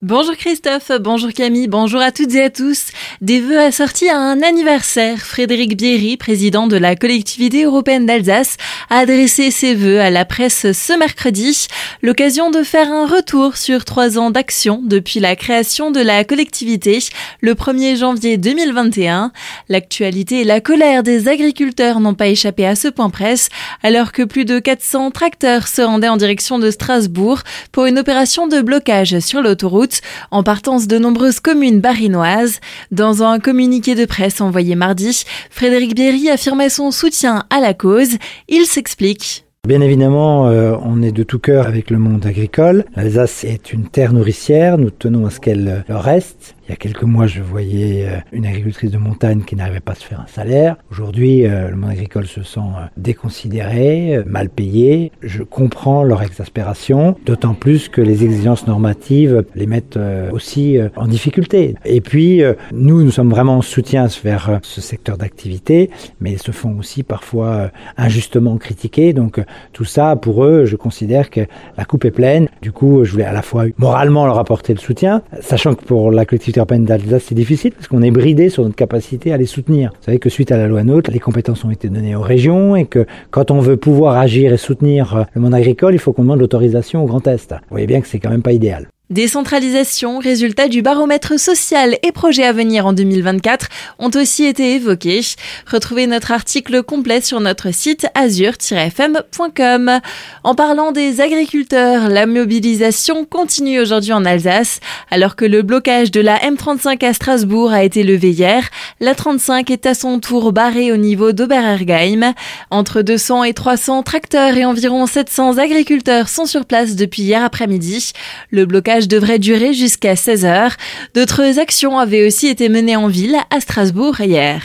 Bonjour Christophe, bonjour Camille, bonjour à toutes et à tous. Des vœux assortis à un anniversaire. Frédéric Bierry, président de la collectivité européenne d'Alsace, a adressé ses vœux à la presse ce mercredi. L'occasion de faire un retour sur trois ans d'action depuis la création de la collectivité le 1er janvier 2021. L'actualité et la colère des agriculteurs n'ont pas échappé à ce point presse alors que plus de 400 tracteurs se rendaient en direction de Strasbourg pour une opération de blocage sur l'autoroute en partance de nombreuses communes barinoises. Dans un communiqué de presse envoyé mardi, Frédéric Bierry affirmait son soutien à la cause. Il s'explique. Bien évidemment, euh, on est de tout cœur avec le monde agricole. L'Alsace est une terre nourricière, nous tenons à ce qu'elle reste. Il y a quelques mois, je voyais euh, une agricultrice de montagne qui n'arrivait pas à se faire un salaire. Aujourd'hui, euh, le monde agricole se sent euh, déconsidéré, mal payé. Je comprends leur exaspération, d'autant plus que les exigences normatives les mettent aussi en difficulté. Et puis, nous, nous sommes vraiment en soutien vers ce secteur d'activité, mais ils se font aussi parfois injustement critiquer. Donc, tout ça, pour eux, je considère que la coupe est pleine. Du coup, je voulais à la fois moralement leur apporter le soutien, sachant que pour la collectivité urbaine d'Alsace, c'est difficile parce qu'on est bridé sur notre capacité à les soutenir. Vous savez que suite à la loi NOTE, les compétences ont été données aux régions et que quand on veut pouvoir agir et soutenir euh, le monde agricole, il faut qu'on demande l'autorisation au Grand Est. Vous voyez bien que c'est quand même pas idéal. Décentralisation, résultats du baromètre social et projets à venir en 2024 ont aussi été évoqués. Retrouvez notre article complet sur notre site azur-fm.com. En parlant des agriculteurs, la mobilisation continue aujourd'hui en Alsace. Alors que le blocage de la M35 à Strasbourg a été levé hier, la 35 est à son tour barrée au niveau d'Oberergheim. Entre 200 et 300 tracteurs et environ 700 agriculteurs sont sur place depuis hier après-midi. Le blocage devrait durer jusqu'à 16 heures. D'autres actions avaient aussi été menées en ville à Strasbourg hier.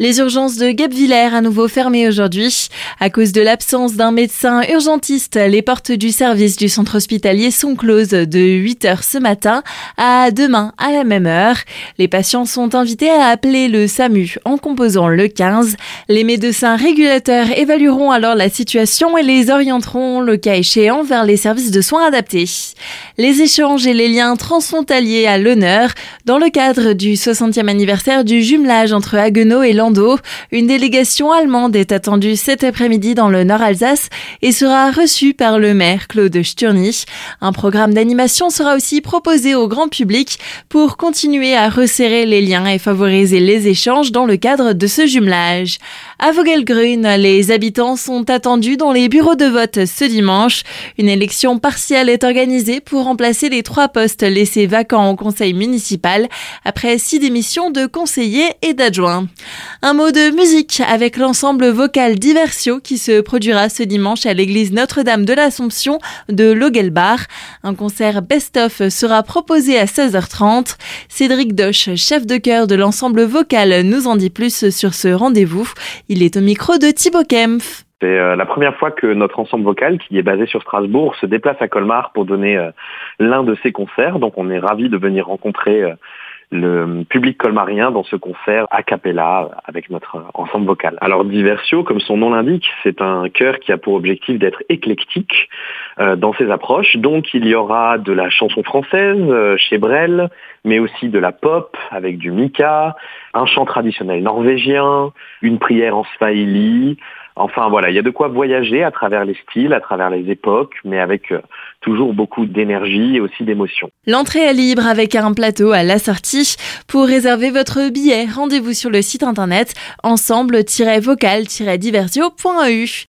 Les urgences de Guebwiller à nouveau fermées aujourd'hui. À cause de l'absence d'un médecin urgentiste, les portes du service du centre hospitalier sont closes de 8 heures ce matin à demain à la même heure. Les patients sont invités à appeler le SAMU en composant le 15. Les médecins régulateurs évalueront alors la situation et les orienteront, le cas échéant, vers les services de soins adaptés. Les échanges et les liens transfrontaliers à l'honneur dans le cadre du 60e anniversaire du jumelage entre Haguenau et une délégation allemande est attendue cet après-midi dans le Nord-Alsace et sera reçue par le maire Claude Sturny. Un programme d'animation sera aussi proposé au grand public pour continuer à resserrer les liens et favoriser les échanges dans le cadre de ce jumelage. À Vogelgrün, les habitants sont attendus dans les bureaux de vote ce dimanche. Une élection partielle est organisée pour remplacer les trois postes laissés vacants au conseil municipal après six démissions de conseillers et d'adjoints. Un mot de musique avec l'ensemble vocal Diversio qui se produira ce dimanche à l'église Notre-Dame de l'Assomption de Logelbach. Un concert best-of sera proposé à 16h30. Cédric Doche, chef de chœur de l'ensemble vocal, nous en dit plus sur ce rendez-vous. Il est au micro de Thibaut Kempf. C'est euh, la première fois que notre ensemble vocal, qui est basé sur Strasbourg, se déplace à Colmar pour donner euh, l'un de ses concerts. Donc on est ravis de venir rencontrer euh, le public colmarien dans ce concert a cappella avec notre ensemble vocal. Alors Diversio, comme son nom l'indique, c'est un chœur qui a pour objectif d'être éclectique euh, dans ses approches. Donc il y aura de la chanson française euh, chez Brel, mais aussi de la pop avec du Mika, un chant traditionnel norvégien, une prière en swahili, Enfin voilà, il y a de quoi voyager à travers les styles, à travers les époques, mais avec euh, toujours beaucoup d'énergie et aussi d'émotion. L'entrée est libre avec un plateau à la sortie. Pour réserver votre billet, rendez-vous sur le site internet ensemble-vocal-diversio.eu.